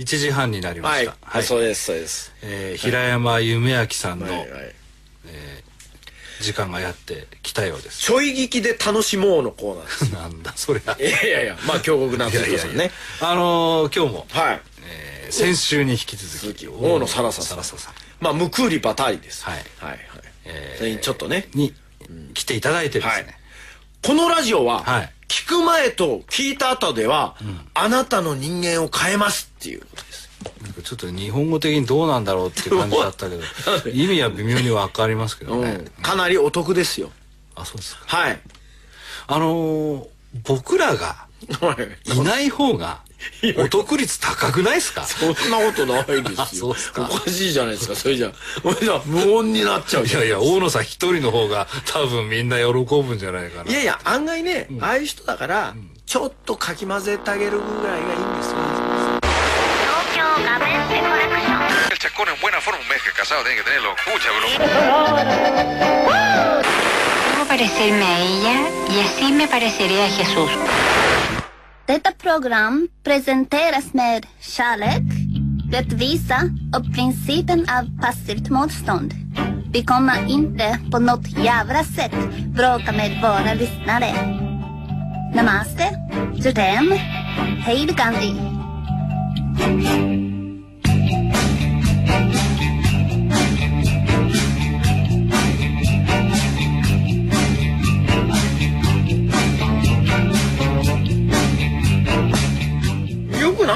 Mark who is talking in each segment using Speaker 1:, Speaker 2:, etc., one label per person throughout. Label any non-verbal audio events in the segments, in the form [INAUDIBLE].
Speaker 1: 1時半になりました、
Speaker 2: はい、そうですそうです、
Speaker 1: えー平山夢明さんの、
Speaker 2: はい。はい、
Speaker 1: 時間がやってきたようです。
Speaker 2: ちょい聞きで楽しもうのコーナーです。[LAUGHS]
Speaker 1: なんだそれはい
Speaker 2: やいやいやまあ京極夏彦さんね。
Speaker 1: あのー今日も、
Speaker 2: はい。
Speaker 1: えー先週に引き続き
Speaker 2: 続き大野サラサさん。まあムクーリバタリです。
Speaker 1: はい。
Speaker 2: はいはい、
Speaker 1: えー
Speaker 2: それにちょっとね。
Speaker 1: に来ていただいてです
Speaker 2: はい。
Speaker 1: ね、
Speaker 2: このラジオは、
Speaker 1: はい
Speaker 2: 聞く前と聞いた後では、あなたの人間を変えますっていうことです。
Speaker 1: なんかちょっと日本語的にどうなんだろうっていう感じだったけど [LAUGHS] 意味は微妙に分かりますけどね、
Speaker 2: うん。かなりお得ですよ。
Speaker 1: あそうですか。
Speaker 2: はい。
Speaker 1: あのー僕らが
Speaker 2: はい。
Speaker 1: いない方がお得率高くないですか？
Speaker 2: そんなことないですよ。
Speaker 1: すか。
Speaker 2: おかしいじゃないですか。それじゃそれじゃ無音になっちゃうじゃん。
Speaker 1: いやいや大野さん一人の方が多分みんな喜ぶんじゃないかな。い
Speaker 2: やいや案外ね、ああいう人だから、ちょっとかき混ぜてあげるぐらいがいいんですよ。
Speaker 3: 東京クション
Speaker 4: El chascón en buena forma, un mes que casado tiene que tenerlo. Escucha, bro.
Speaker 3: Parecerme a ella y así me pareceré a Jesús.
Speaker 5: Detta program presenteras med kärlek, rättvisa och principen av passivt motstånd. Vi kommer inte på något jävla sätt bråka med våra lyssnare. Namaste, Jutem, hej Gandhi.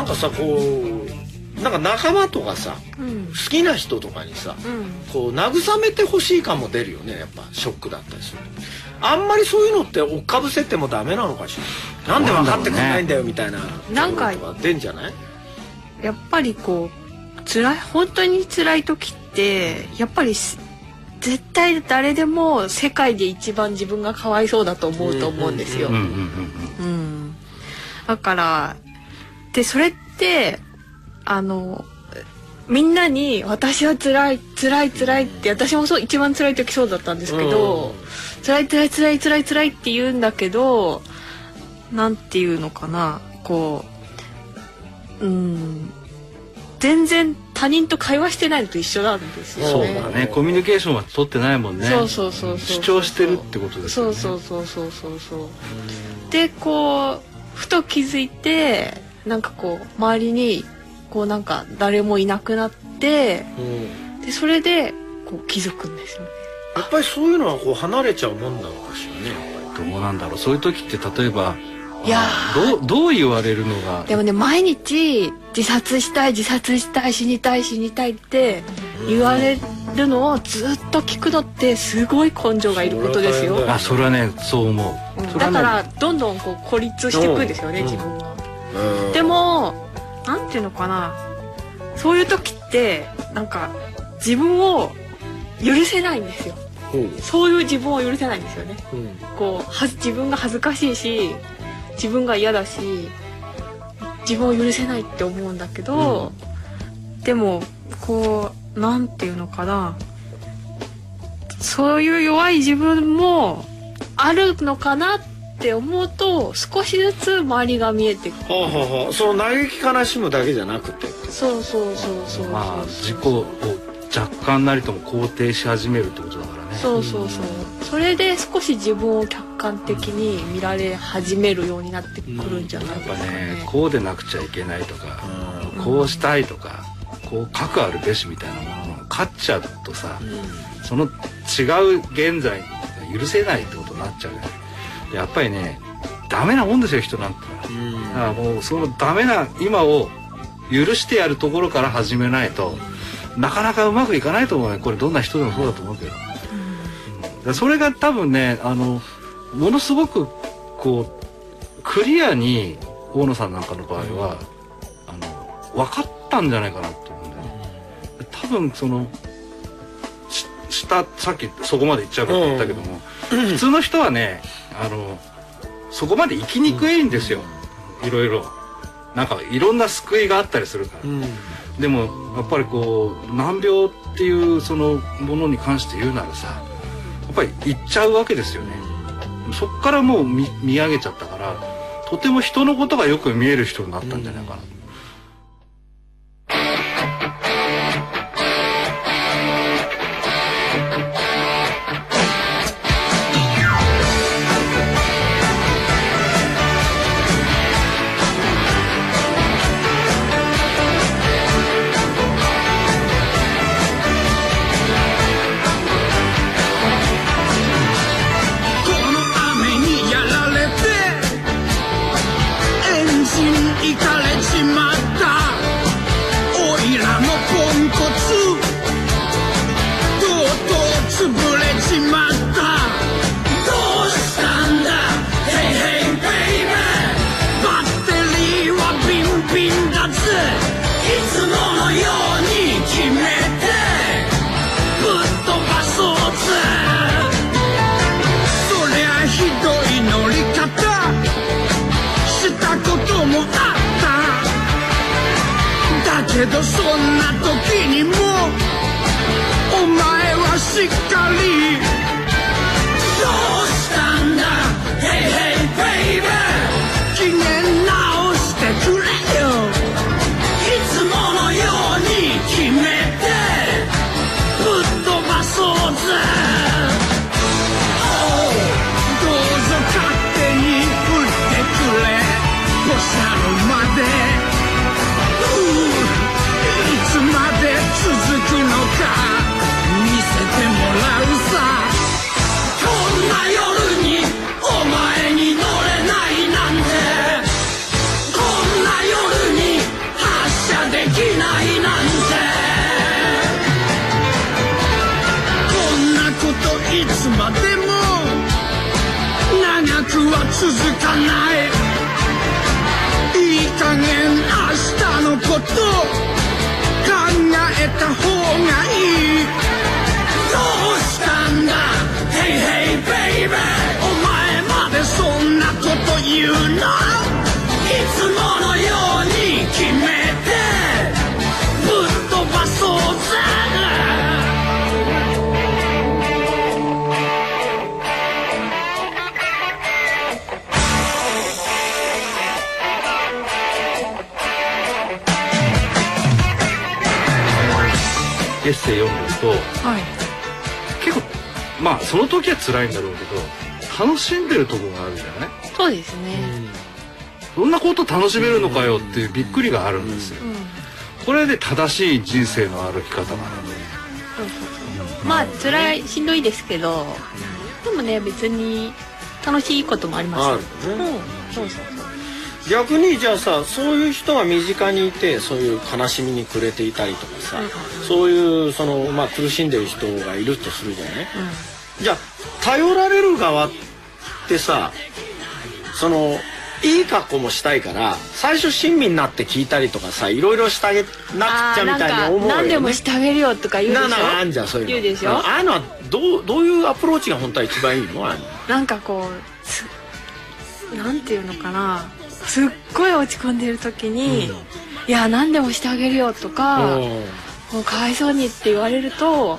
Speaker 2: なんかさこうなんか仲間とかさ、好きな人とかにさ、こう慰めてほしい感も出るよねやっぱショックだったりするあんまりそういうのって追っかぶせてもダメなのかしら？なんで分かってくれないんだよみたいな
Speaker 6: なんか
Speaker 2: 出んじゃない？
Speaker 6: やっぱりこう辛い本当に辛い時ってやっぱりす絶対誰でも世界で一番自分がかわいそうだと思うと思うんですよ。
Speaker 1: うんうんうん。
Speaker 6: うん。だからでそれってあのみんなに「私は辛い辛い辛い」って私もそう一番辛い時そうだったんですけど「辛い辛い辛い辛い辛い」って言うんだけどなんていうのかなこううん全然他人と会話してないのと一緒なんですよね。
Speaker 1: そうだね。コミュニケーションは取ってないもんね。
Speaker 6: そうそうそうそう。
Speaker 1: 主張してるってことですよね。
Speaker 6: そうそうそうそうそうそう。でこうふと気づいてなんかこう周りにこうなんか誰もいなくなって
Speaker 2: うん。
Speaker 6: でそれでこう気づくんですよね。
Speaker 2: やっぱりそういうのはこう離れちゃうもんなのかしらね
Speaker 1: どうなんだろう。そういう時って例えば
Speaker 6: いや
Speaker 1: どうどう言われるのが？
Speaker 6: でもね毎日自殺したい自殺したい死にたい死にたいって言われるのをずっと聞くのってすごい根性がいることですよ。
Speaker 2: それは大変だよ
Speaker 1: あそれはねそう思う、
Speaker 6: うんだからどんどんこう孤立していくんですよね
Speaker 2: うん。
Speaker 6: 自分が。ていうのかな。そういう時ってなんか自分を許せないんですよ。
Speaker 2: う。ん
Speaker 6: そういう自分を許せないんですよね。
Speaker 2: うん。
Speaker 6: こうは自分が恥ずかしいし自分が嫌だし自分を許せないって思うんだけど、でもこうなんていうのかな。そういう弱い自分もあるのかなって思うと少しずつ周りが見えてくる。
Speaker 2: はあはあはあその嘆き悲しむだけじゃなくて。
Speaker 6: そうそうそうそうそう。
Speaker 1: まあ自己を若干なりとも肯定し始めるってことだからね。
Speaker 6: そうそうそう。それで少し自分を客観的に見られ始めるようになってくるんじゃない
Speaker 1: やっぱ
Speaker 6: ですかね
Speaker 1: ね。こうでなくちゃいけないとか、こうしたいとかこう核あるべしみたいなものが勝っちゃうとさ、その違う現在が許せないってことになっちゃうよねでやっぱりねダメなもんですよ人なんて。のはだからもうそのダメな今を許してやるところから始めないとなかなかうまくいかないと思うよ。これどんな人でもそうだと思うけど、それが多分ねあのものすごくこうクリアに大野さんなんかの場合は、あの分かったんじゃないかなと思うんだよね。多分そのし下さっきそこまで言っちゃうかって言ったけども、普通の人はねあのそこまで生きにくいんですよ、いろいろ。なんかいろんな救いがあったりするから、
Speaker 2: うん。
Speaker 1: でもやっぱりこう難病っていうそのものに関して言うならさやっぱり行っちゃうわけですよね。そっからもう見見上げちゃったからとても人のことがよく見える人になったんじゃないかな、
Speaker 7: どそんな時にもお前はしっかりどうしたんだ？Hey hey baby 機嫌直してくれよ。いつものように決めてぶっ飛ばそうぜ。どうぞ勝手に振ってくれ。ポシャルまで。続かない。いい加減明日のこと考えた方がいい。どうしたんだ？Hey hey baby お前までそんなこと言う
Speaker 1: な
Speaker 6: はい。
Speaker 1: 結構まあその時は辛いんだろうけど楽しんでるとこがあるじゃない
Speaker 6: そうですね。
Speaker 1: そん。なこと楽しめるのかよっていうびっくりがあるんですよ。
Speaker 6: うん。
Speaker 1: これで正しい人生の歩き方なので。
Speaker 6: まあ辛いしんどいですけどでもね別に楽しいこともあります
Speaker 2: あ
Speaker 6: よ
Speaker 2: るね。
Speaker 6: うん。そうそう
Speaker 2: 逆にじゃあさそういう人が身近にいてそういう悲しみに暮れていたりとかさ、そういうその、まあ、苦しんでる人がいるとするじゃない、じゃあ頼られる側ってさそのいい格好もしたいから最初親身になって聞いたりとかさいろいろしてあげなくちゃみたいに思うよ、ね、
Speaker 6: 何でもしてあげるよとか言うでしょ？
Speaker 2: ななあんじゃんそういうの
Speaker 6: 言うでしょ？
Speaker 2: ああいうのはどうどういうアプローチが本当は一番いいの？あの。
Speaker 6: なんかこうすなんていうのかな？すっごい落ち込んでる時に「いや何でもしてあげるよ」とか「もうかわいそうに」って言われると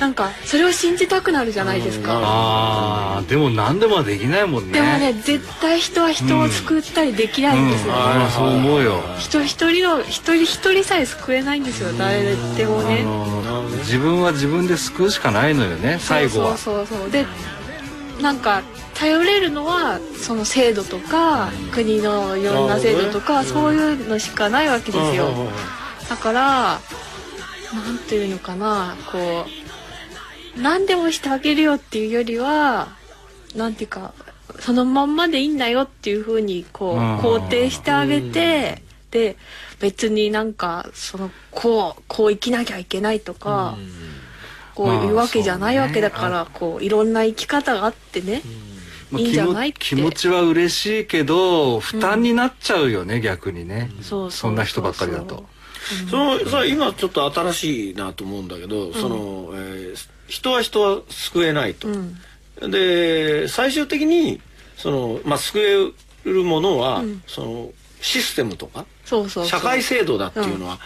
Speaker 6: なんかそれを信じたくなるじゃないですか。
Speaker 1: あーでも何でもできないもんね。
Speaker 6: でもね絶対人は人を救ったりできないんですよ、
Speaker 1: ああそう思うよ。
Speaker 6: 人一人の一人一人さえ救えないんですよ誰でもね。
Speaker 1: 自分は自分で救うしかないのよね最後は。
Speaker 6: そうそうそう。でなんか頼れるのはその制度とか国のいろんな制度とかそういうのしかないわけですよ。だからなんていうのかなこう何でもしてあげるよっていうよりはなんていうかそのまんまでいいんだよっていうふうにこう
Speaker 1: うん
Speaker 6: 肯定してあげてで別になんかそのこうこう生きなきゃいけないとかこういうわけじゃないわけだからこういろんな生き方があってね
Speaker 1: まあ
Speaker 6: いいんじゃないって。
Speaker 1: 気持ちは嬉しいけど負担になっちゃうよね、逆にね。
Speaker 6: そうそう
Speaker 1: そんな人ばっかりだと。
Speaker 2: そのさ今ちょっと新しいなと思うんだけど、その、えー人は人は救えないと。
Speaker 6: うん。
Speaker 2: で最終的にその、まあ、救えるものは、
Speaker 6: ん。
Speaker 2: そのシステムとか
Speaker 6: そうそうそう。
Speaker 2: 社会制度だっていうのは、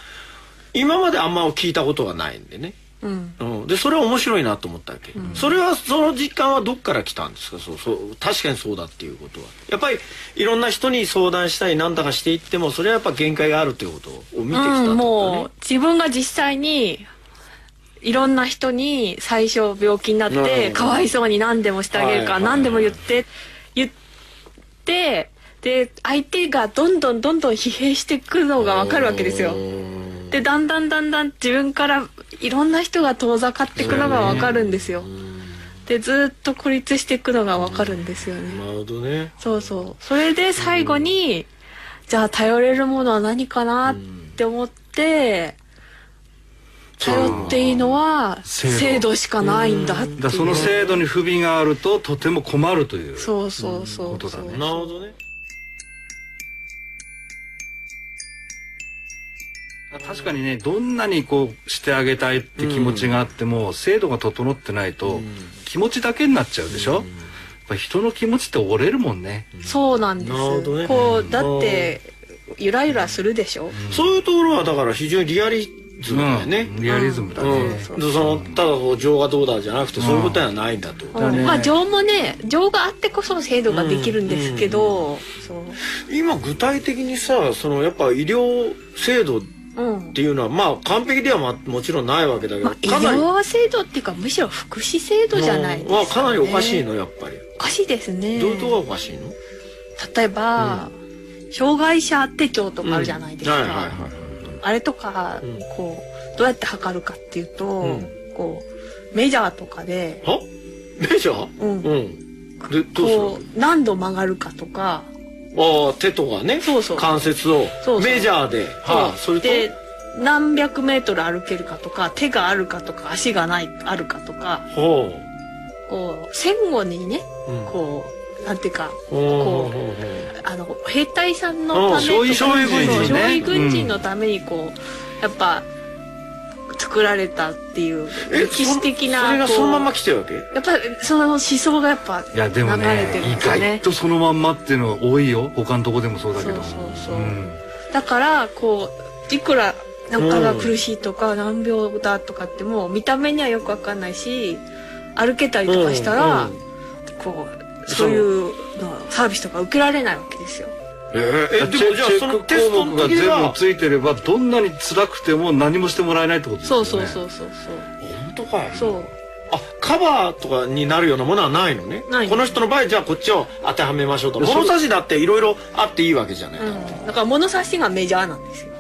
Speaker 2: 今まであんま聞いたことがないんでね。
Speaker 6: うん。
Speaker 2: うん、でそれは面白いなと思ったわけ、それはその実感はどっから来たんですか？そうそう確かにそうだっていうことは。やっぱりいろんな人に相談したりなんだかしていってもそれはやっぱ限界があるということを見てきたってこと
Speaker 6: うん、もう自分が実際にいろんな人に最初病気になっ
Speaker 2: うん
Speaker 6: てかわいそうに何でもしてあげるから
Speaker 2: はい
Speaker 6: 何でも言って言ってで相手がどんどんどんどん疲弊していくのがわかるわけですよ。でだんだんだんだん自分からいろんな人が遠ざかっていくのがわかるんですよ。でずっと孤立していくのがわかるんですよね。
Speaker 2: なるほどね。
Speaker 6: そうそう。それで最後に、じゃあ頼れるものは何かなって思って、頼っていいのは
Speaker 1: 制度。
Speaker 6: しかないんだっていう。
Speaker 1: だその制度に不備があるととても困るという。
Speaker 6: そうそうそう
Speaker 1: ことだね。
Speaker 2: なるほどね
Speaker 1: 確かにねどんなにこうしてあげたいって気持ちがあっても、制度が整ってないと、気持ちだけになっちゃうでしょ、やっぱ人の気持ちって折れるもんね、
Speaker 6: そうなんです。
Speaker 2: ね。
Speaker 6: こうだってゆらゆらするでしょ、
Speaker 2: そういうところはだから非常にリアリズムだよね。
Speaker 1: リアリズムだね、
Speaker 2: うん、でそのただこう情がどうだじゃなくてそういうことではないんだと、
Speaker 1: だね
Speaker 6: まあ情もね情があってこそ制度ができるんですけど、
Speaker 2: 今具体的にさそのやっぱ医療制度っ
Speaker 6: うん。
Speaker 2: ていうのはまあ完璧ではまもちろんないわけだけど、
Speaker 6: まあ、医療制度っていうかむしろ福祉制度じゃないですか、ね。
Speaker 2: はかなりおかしいのやっぱり、
Speaker 6: おかしいですね。
Speaker 2: どういうとこがおかしいの？
Speaker 6: 例えば、障害者手帳とかあるじゃないですか、
Speaker 2: はいはいはい
Speaker 6: あれとか、
Speaker 2: うん。
Speaker 6: こうどうやって測るかっていうと、
Speaker 2: うん。
Speaker 6: こうメジャーとかで、
Speaker 2: はメジャー？
Speaker 6: うん。
Speaker 2: うん。でどうする
Speaker 6: こう何度曲がるかとか
Speaker 2: ああ手とかね
Speaker 6: そうそう。
Speaker 2: 関節をメジャーで。はあそれと？
Speaker 6: で何百メートル歩けるかとか手があるかとか足がないあるかとか
Speaker 2: ほ
Speaker 6: こう戦後にね
Speaker 2: う、うん。
Speaker 6: こうなんていうか
Speaker 2: ほう
Speaker 6: あの兵隊さんのためとか
Speaker 2: ね
Speaker 6: 軍人のためにこう、やっぱ作られたっていう
Speaker 2: え
Speaker 6: 歴史的な
Speaker 2: それがそのまま来てるわけ？
Speaker 6: やっぱりその思想がやっぱ流れ
Speaker 1: ね
Speaker 6: てるん
Speaker 1: 意
Speaker 6: ですよね。
Speaker 1: 外とそのまんまっていうのは多いよ。他のとこでもそうだけど。
Speaker 6: そうそうそう。
Speaker 1: うん。
Speaker 6: だからこういくらなんかが苦しいとか難病だとかっても見た目にはよくわかんないし歩けたりとかしたら、こうそういうのサービスとか受けられないわけですよ。
Speaker 2: えーでもじゃあそのテスト
Speaker 1: 項目が全部ついてればどんなに辛くても何もしてもらえないってことですよね。
Speaker 6: そうそうそうそう
Speaker 2: 本当かい
Speaker 6: そう。そう
Speaker 2: あカバーとかになるようなものはないのね。
Speaker 6: ない。
Speaker 2: この人の場合じゃあこっちを当てはめましょうと物差しだっていろいろあっていいわけじゃない、
Speaker 6: うん、だから物差しがメジャーなんですよ。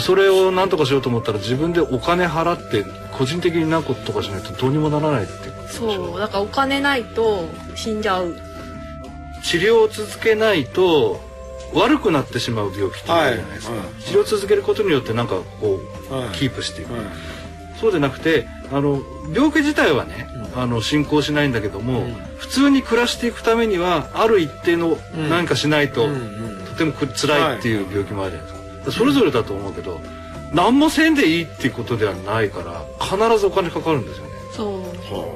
Speaker 1: それを何とかしようと思ったら自分でお金払って個人的に何個とかしないとどうにもならないっていう
Speaker 6: そう。だからお金ないと死んじゃう。
Speaker 1: 治療を続けないと悪くなってしまう病気ってあるじゃないですか、
Speaker 2: はい。はい
Speaker 1: 治療を続けることによってなんかこう、
Speaker 2: はい。
Speaker 1: キープしていく、
Speaker 2: はい。
Speaker 1: そうじゃなくてあの病気自体はね、あの進行しないんだけども、
Speaker 2: うん。
Speaker 1: 普通に暮らしていくためにはある一定の
Speaker 2: うん。
Speaker 1: 何かしないと、
Speaker 2: うんうん
Speaker 1: とてもく辛いっていう病気もあるじゃないですか、それぞれだと思うけど何もせんでいいっていうことではないから必ずお金かかるんですよね。
Speaker 6: そ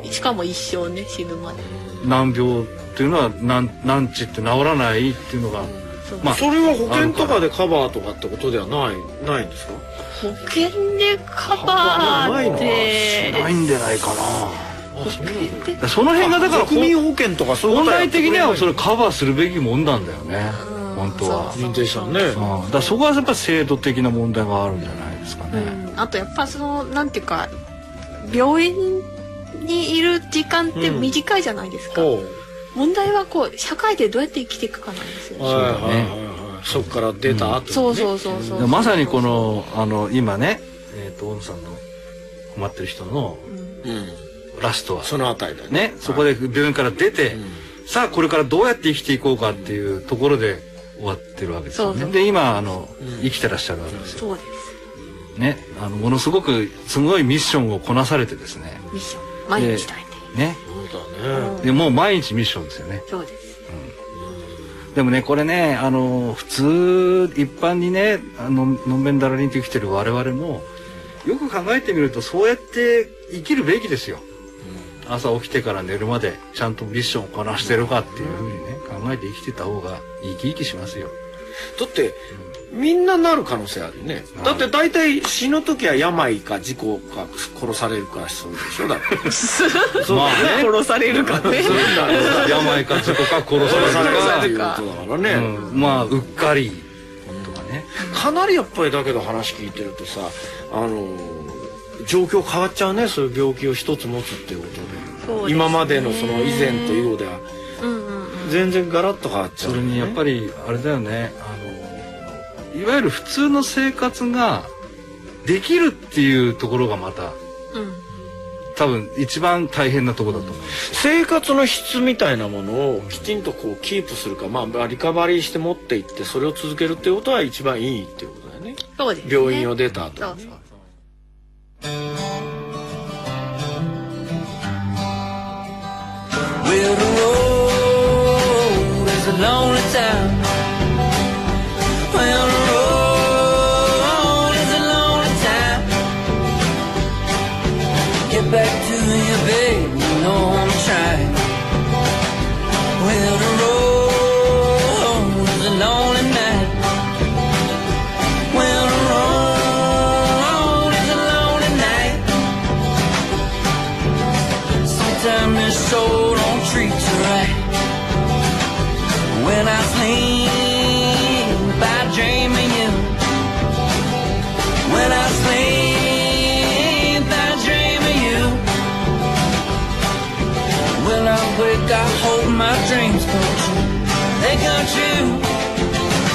Speaker 6: う。しかも一生ね死ぬまで。
Speaker 1: 難病っていうのは難難治って治らないっていうのが、まあ
Speaker 2: それは保険とかでカバーとかってことではないな。いんですか？
Speaker 6: 保険でカバーって
Speaker 1: ないんじゃないかな。
Speaker 2: あそ
Speaker 1: の辺がだから
Speaker 2: 国民保険とかそういうこ
Speaker 1: 本
Speaker 2: とはや
Speaker 1: 来的にはそ
Speaker 2: れ
Speaker 1: れカバーするべきもんなんだよね。
Speaker 6: うん
Speaker 1: 本当は。
Speaker 6: そう
Speaker 2: 認定したね。
Speaker 1: うん。だそこはやっぱ制度的な問題があるんじゃないですかね、
Speaker 6: うん、あとやっぱそのなんていうか病院にいる時間って短いじゃないですか、
Speaker 2: ほ
Speaker 6: 問題はこう社会でどうやって生きていくかなんですよ、
Speaker 2: うはいはいはいはい。そっから出た後
Speaker 6: うそうそうそう。
Speaker 1: でまさにこのあの今ねえっ、と大野さんの困ってる人の
Speaker 2: うん。
Speaker 1: ラストは。
Speaker 2: そのあたりだよ
Speaker 1: ねそこで病院から出て、さあこれからどうやって生きていこうかっていうところで終わってるわけですよね。
Speaker 6: そうそう。
Speaker 1: で今あの、
Speaker 2: うん。
Speaker 1: 生きてらっしゃるわけですよ。
Speaker 6: そうです。
Speaker 1: ねあのものすごくすごいミッションをこなされてですね。
Speaker 6: ミッション。毎日大変
Speaker 1: ね
Speaker 2: そうだね。
Speaker 1: でもう毎日ミッションですよね。
Speaker 6: そうです。
Speaker 1: でもねこれねあの普通一般にねあののんべんだらりんと生きてる我々もよく考えてみるとそうやって生きるべきですよ、朝起きてから寝るまでちゃんとミッションをこなしてるかっていうふうにね考えて生きてた方が生き生きしますよ
Speaker 2: だってみんななる可能性あるよね。だって大体死ぬ時は病か事故か殺されるかそうでしょ？だって。[LAUGHS] そう
Speaker 1: まあね。
Speaker 6: 殺されるかね。[LAUGHS]
Speaker 1: 病か事故か殺
Speaker 2: 殺さ
Speaker 1: されるか。
Speaker 2: れるかっていうことだからね、
Speaker 1: うん、まあうっかり。とかね。
Speaker 2: かなりやっぱりだけど話聞いてるとさあの状況変わっちゃうね。そういう病気を一つ持つっていうことで。
Speaker 6: ね。
Speaker 2: 今までのその以前と以後では全然ガラッと変わっちゃ、
Speaker 1: そうれにやっぱりあれだよね。あのいわゆる普通の生活ができるっていうところがまた
Speaker 6: うん。
Speaker 1: 多分一番大変なところだと思う。
Speaker 2: 生活の質みたいなものをきちんとこうキープするかまあリカバリーして持っていってそれを続けるっていうことは一番いいっていうことだよね。
Speaker 6: そうですね。
Speaker 2: 病院を出た後。
Speaker 6: そう。そ
Speaker 8: lonely town. They come true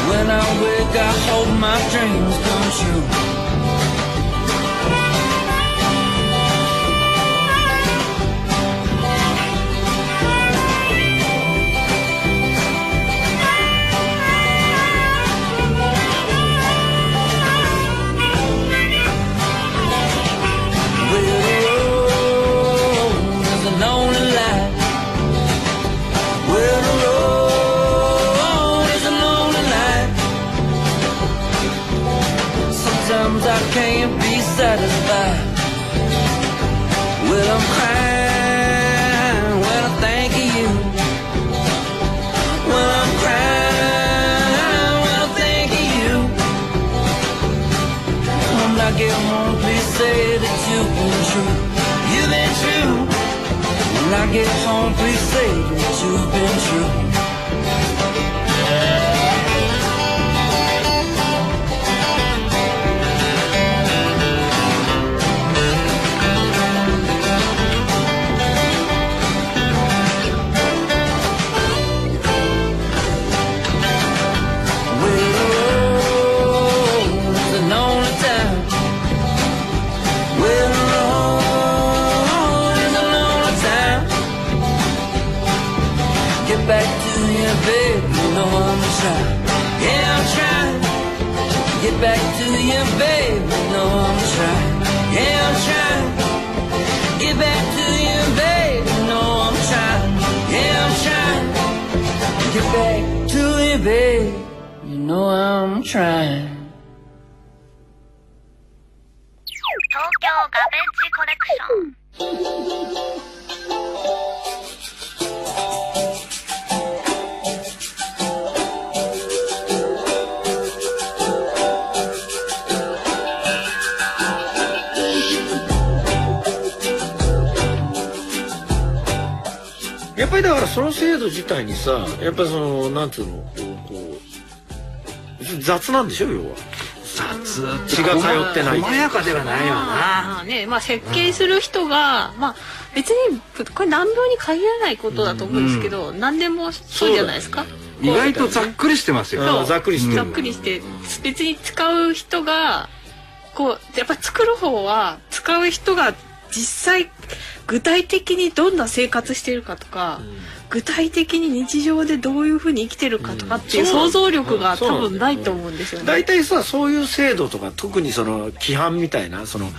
Speaker 8: When I wake, I hold my dreams. to be baby, you know I'm trying.
Speaker 2: その制度自体にさやっぱりそのなんつうのこうこう雑なんでしょ要は。
Speaker 1: 雑
Speaker 2: 血が通ってない。
Speaker 1: 細やかではないよな。
Speaker 6: まあね、まあ設計する人が、まあ別にこれ難病に限らないことだと思うんですけど、何でもそうじゃないですか。
Speaker 1: 意外とざっくりしてますよ。
Speaker 2: うん。ざっくりしてる。
Speaker 6: ざっくりして別に使う人がこうやっぱ作る方は使う人が実際具体的にどんな生活してるかとか、具体的に日常でどういうふうに生きてるかとかっていう想像力が多分ないと思うんですよね。
Speaker 2: 大体さそういう制度とか特にその規範みたいなその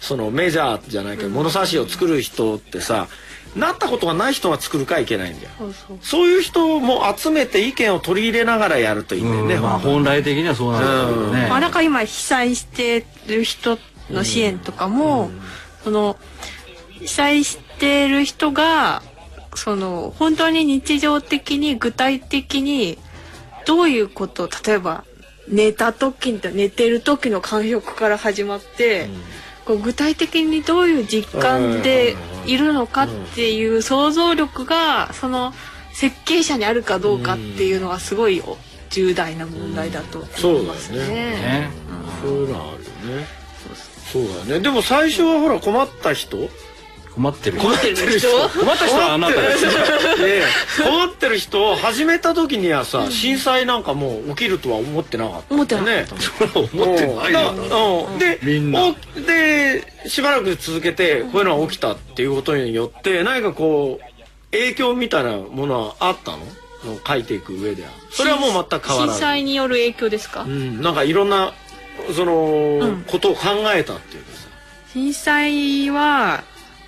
Speaker 2: そのメジャーじゃないけど物差しを作る人ってさなったことがない人が作るかいけないんだよ。
Speaker 6: そうそう。
Speaker 2: そういう人も集めて意見を取り入れながらやるといいんだよね、
Speaker 1: うん。まあ本来。的にはそうなんだけどね。
Speaker 6: まあ、なんか今被災してる人の支援とかも、その被災してる人がその本当に日常的に具体的にどういうこと例えば寝た時に寝てる時の感触から始まって、こう具体的にどういう実感でいるのかっていう想像力がその設計者にあるかどうかっていうのはすごい重大な問題だと思いますね。
Speaker 2: そうだよ
Speaker 1: ね。
Speaker 2: そういうのあるよね。そうだよね。でも最初はほら困った人
Speaker 1: 困ってる
Speaker 6: 困ってる人？
Speaker 1: 困った人はあなたです
Speaker 2: 困ってる人を始めた時にはさ、震災なんかもう起きるとは思ってなかった
Speaker 6: 思ってなか
Speaker 2: ね。
Speaker 6: った
Speaker 1: 思ってない
Speaker 2: で
Speaker 1: みんな。
Speaker 2: おでしばらく続けてこういうのが起きたっていうことによって何かこう影響みたいなものはあったの？書いていく上では。それはもう全く変わら
Speaker 6: 震
Speaker 2: ず
Speaker 6: 災による影響ですか、
Speaker 2: うん、なんかいろんなその、
Speaker 6: うん。
Speaker 2: ことを考えたっていうかさ。
Speaker 6: 震災は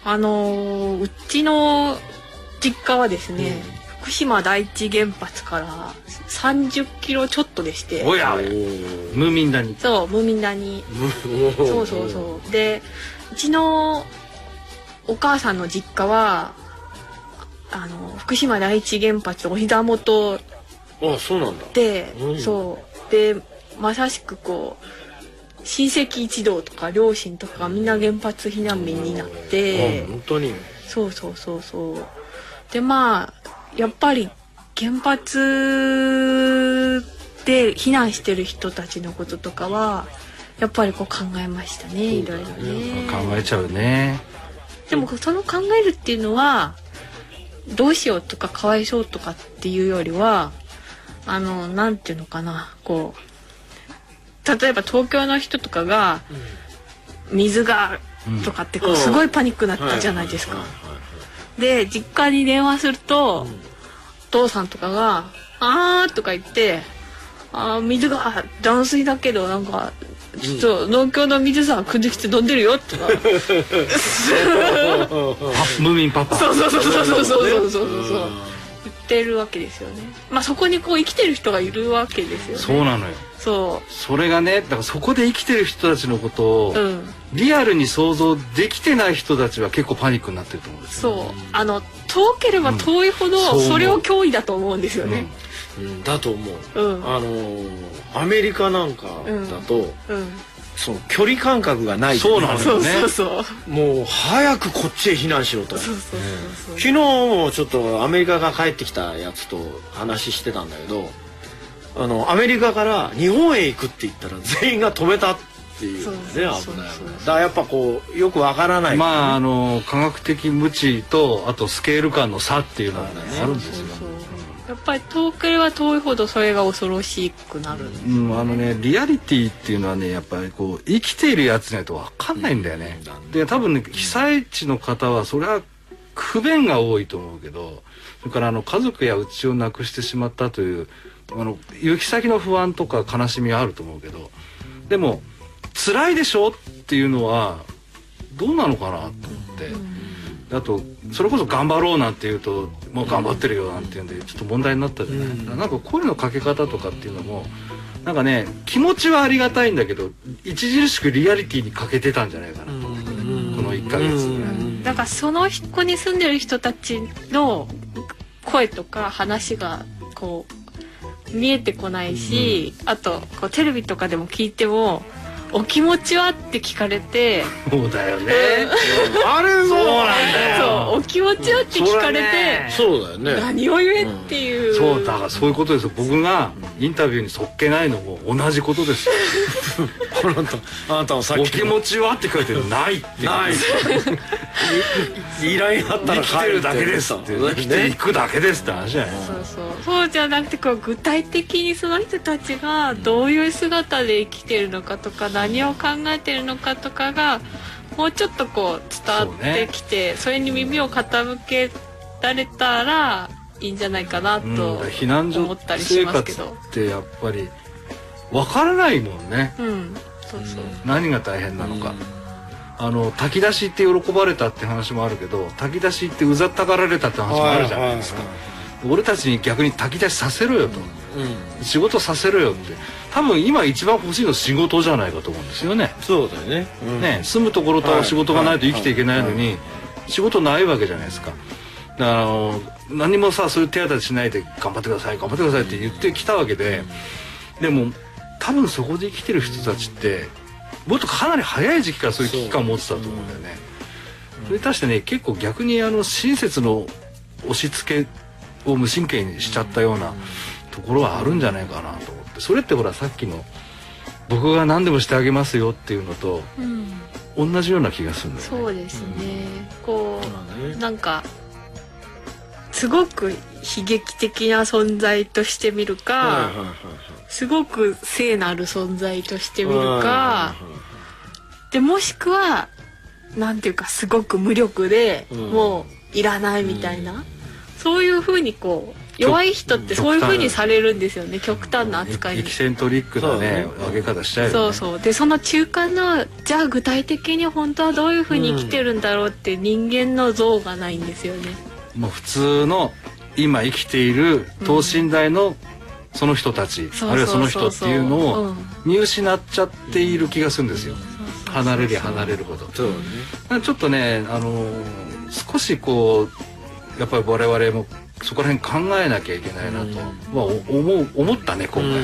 Speaker 6: あのーうちの実家はですね、福島第一原発から30キロちょっとでして。
Speaker 1: おやおや。無民だに。
Speaker 6: そう無民谷に。そうそうそう。でうちのお母さんの実家はあの福島第一原発お膝元
Speaker 2: あそうなんだ。
Speaker 6: で、
Speaker 2: うん。
Speaker 6: そう。でまさしくこう親戚一同とか両親とかがみんな原発避難民になって、
Speaker 2: あ本当に。
Speaker 6: そうそうそう。そうでまあやっぱり原発で避難してる人たちのこととかはやっぱりこう考えましたね。いろいろね。
Speaker 1: 考えちゃうね。
Speaker 6: でもその考えるっていうのはどうしようとかかわいそうとかっていうよりはあのなんていうのかなこう例えば東京の人とかが水がとかってこうすごいパニックになったじゃないですか。で実家に電話すると、お父さんとかが「あー」とか言って「あー水が断水だけどなんかちょっと農協の水さ汲んできて飲んでるよ」とか。
Speaker 1: ムーミンパパ。
Speaker 6: そうそうそうそうそうそうそう。そうそう言ってるわけですよね。まあそこにこう生きてる人がいるわけですよね。
Speaker 1: そうなのよ
Speaker 6: そ
Speaker 1: それがねだからそこで生きてる人たちのことを、
Speaker 6: う。うん。
Speaker 1: リアルに想像できてない人たちは結構パニックになってると思うんですよ、
Speaker 6: そう。あの遠ければ遠いほど
Speaker 1: うんそ
Speaker 6: れを脅威だと思うんですよね。
Speaker 2: うんだと思う。
Speaker 6: うん。
Speaker 2: あのーアメリカなんかだと、
Speaker 6: うん。
Speaker 2: その距離感覚がない
Speaker 1: そうなのよ
Speaker 6: そうそうそう。
Speaker 2: もう早くこっちへ避難しろと。昨日もちょっとアメリカが帰ってきたやつと話してたんだけどあのアメリカから日本へ行くって言ったら全員が止めたっていうね危ないだからやっぱこうよくわからない。
Speaker 1: まああの科学的無知とあとスケール感の差っていうのがねあるんですよ。
Speaker 6: そうそうやっぱり遠ければ遠いほどそれが恐ろしくなる。
Speaker 1: うん、あのねリアリティっていうのはねやっぱりこう生きているやつにないと分かんないんだよね。で多分ね被災地の方はそれは不便が多いと思うけどそれからあの家族や家を亡くしてしまったというあの行き先の不安とか悲しみはあると思うけどでも辛いでしょ？っていうのはどうなのかなと思って。あとそれこそ頑張ろうなんて言うともう頑張ってるよなんて言うんでちょっと問題になったじゃない、だからなんか声のかけ方とかっていうのもなんかね気持ちはありがたいんだけど著しくリアリティに欠けてたんじゃないかな。と思ってねこの1ヶ月ぐらい。
Speaker 6: だからその子に住んでる人たちの声とか話がこう見えてこないし、あとこうテレビとかでも聞いても「お気持ちは?」って聞かれて
Speaker 1: そうだよね。
Speaker 2: あれも
Speaker 1: そうなんだ
Speaker 6: そう
Speaker 1: よ。
Speaker 6: お気持ちは？って聞かれて、
Speaker 2: そうだよね
Speaker 6: 何を言えっていう、
Speaker 1: そうだからそういうことですよ。僕がインタビューにそっけないのも同じことですよ。
Speaker 2: あなたあなたもさっ
Speaker 1: お
Speaker 2: きの
Speaker 1: 気持ちはって書いてるないって。
Speaker 2: ない [LAUGHS] 依頼あったら
Speaker 1: 生きてるだけですって。生きていくだけですって話じゃない。
Speaker 6: そうそうそうじゃなくてこう具体的にその人たちがどういう姿で生きてるのかとか何を考えてるのかとかがもうちょっとこう伝わってきてそ,、れに耳を傾けられたらいいんじゃないかな
Speaker 1: うん、
Speaker 6: と
Speaker 1: 避難所
Speaker 6: 思ったりし
Speaker 1: 生
Speaker 6: ますけど。
Speaker 1: 活ってやっぱりわからないもんね。
Speaker 6: うん、そうそう。
Speaker 1: 何が大変なのか。あの炊き出しって喜ばれたって話もあるけど炊き出しってうざったがられたって話もあるじゃないですか、俺たちに逆に炊き出しさせろよと、仕事させろよって。多分今一番欲しいの仕事じゃないかと思うんですよね、
Speaker 2: そうだよね。うん。
Speaker 1: ね住むところと仕事がないと生きていけないのに仕事ないわけじゃないですか。だからあの何もさそういう手当たりしないで頑張ってください頑張ってくださいって言ってきたわけででも多分そこで生きてる人たちってもっとかなり早い時期からそういう危機感を持ってたと思うんだよね。それに対してね結構逆にあの親切の押し付けを無神経にしちゃったようなところはあるんじゃないかなと思ってそれってほらさっきの僕が何でもしてあげますよっていうのと
Speaker 6: うん、
Speaker 1: 同じような気がするんだよね。
Speaker 6: そうですね。こうなんかすごく悲劇的な存在として見るか、
Speaker 2: はいはいはいはい
Speaker 6: すごく聖なる存在として見る
Speaker 2: はい
Speaker 6: か、
Speaker 2: はい
Speaker 6: でもしくはなんていうかすごく無力で、
Speaker 2: うん
Speaker 6: もういらないみたいな、そういうふうにこう弱い人ってそういうふうにされるんですよね極端な扱いに
Speaker 1: エキ。セントリックなね
Speaker 2: そう
Speaker 1: 上げ方しちゃうよね。
Speaker 6: そうそうでその中間のじゃあ具体的に本当はどういうふうに生きてるんだろうって人間の像がないんですよね。
Speaker 1: もう普通の今生きている等身大のその人たち、あるいはその人っていうのを
Speaker 6: うん。
Speaker 1: 見失っちゃっている気がするんですよ。離れりゃ離れるほど。
Speaker 2: そうだね
Speaker 1: ちょっとね、あのー少しこうやっぱり我々もそこら辺考えなきゃいけないなと、まあ、お思う思ったね今回、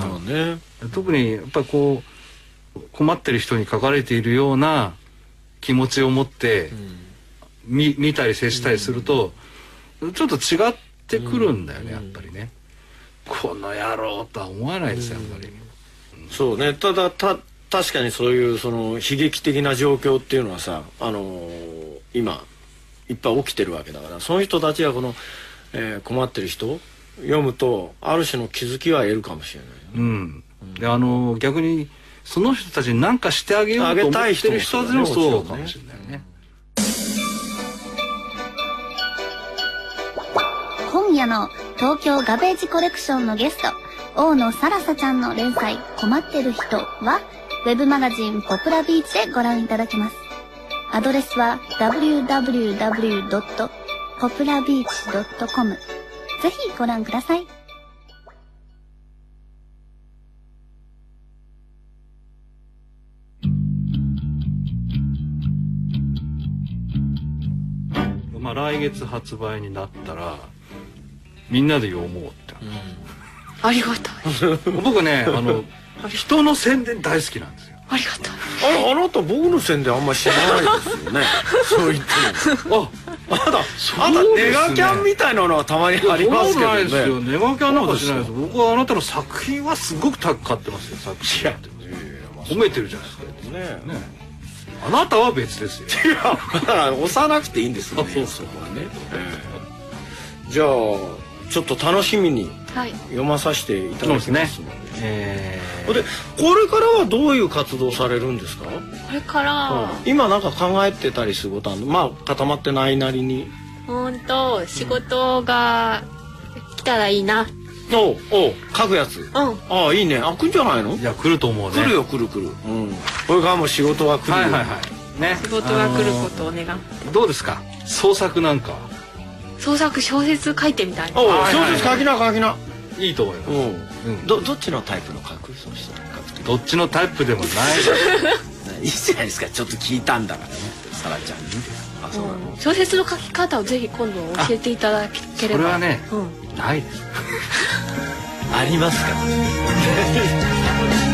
Speaker 2: そうね。
Speaker 1: 特にやっぱりこう困ってる人に書かれているような気持ちを持って、見見たり接したりすると、ちょっと違ってくるんだよね、やっぱりね。この野郎とは思わないですよやっぱり。
Speaker 2: そうね。ただた確かにそういうその悲劇的な状況っていうのはさあのー今いっぱい起きてるわけだからその人たちがこの、えー困ってる人読むとある種の気づきは得るかもしれない
Speaker 1: うん、であの逆にその人たちに何かしてあげようと思ってる人たちもそうかもしれないね。
Speaker 8: 今夜の東京ガベージコレクションのゲスト、大野さらさちゃんの連載困ってる人は、ウェブマガジンポプラビーチでご覧いただけます。アドレスは www.poplabeach.com ぜひご覧ください。
Speaker 1: まあ来月発売になったらみんなで読もうって、
Speaker 6: ありがたい。[LAUGHS]
Speaker 1: 僕ね [LAUGHS] あの人の宣伝大好きなんですよ。
Speaker 6: ありがたい。
Speaker 2: ああなた僕の宣伝あんましないですよね。[LAUGHS] そう言っても。
Speaker 1: あ
Speaker 2: あなたあなたネガキャンみたいなのはたまにありますけど
Speaker 1: そうないですよ。
Speaker 2: ね
Speaker 1: ネガキャンなんかしないです僕はあなたの作品はすごく高く買ってますよ作品は褒めてるじゃないですか。
Speaker 2: ね。
Speaker 1: ねあなたは別ですよ。
Speaker 2: いやだから押さなくていいんですよね。
Speaker 1: あそう
Speaker 2: そこはね、ええ。じゃあちょっと楽しみに
Speaker 6: はい。
Speaker 2: 読まさせていただきますので。
Speaker 1: え
Speaker 2: ほんでこれからはどういう活動されるんですか、
Speaker 6: これから。
Speaker 2: 今なんか考えてたりすることあるの？まあ固まってないなりに。
Speaker 6: ほんと仕事が来たらいいな。
Speaker 2: おうおう書くやつ。
Speaker 6: うん。
Speaker 2: ああいいね。あ来んじゃないの？
Speaker 1: ーいや来ると思うね。
Speaker 2: 来るよ来る来る。うん。これからも仕事は来るよ。
Speaker 1: はいはいはい。ね。
Speaker 6: 仕事が来ることを願って。
Speaker 1: あのーどうですか？創作なんか。は
Speaker 6: 創作小説書いてみた
Speaker 1: い
Speaker 2: 小説書きな書きな。い
Speaker 1: いと思います。
Speaker 2: うん。
Speaker 1: うん。
Speaker 2: どどっちのタイプの書く？そうしたら書くと
Speaker 1: どっちのタイプでもない。[LAUGHS]
Speaker 2: いいじゃないですか。ちょっと聞いたんだからね。サラちゃんに。あそうなの。
Speaker 6: うん。小説の書き方をぜひ今度教えていただければ。
Speaker 1: それはね
Speaker 6: うん。
Speaker 1: ないです。[LAUGHS]
Speaker 2: ありますか？[LAUGHS]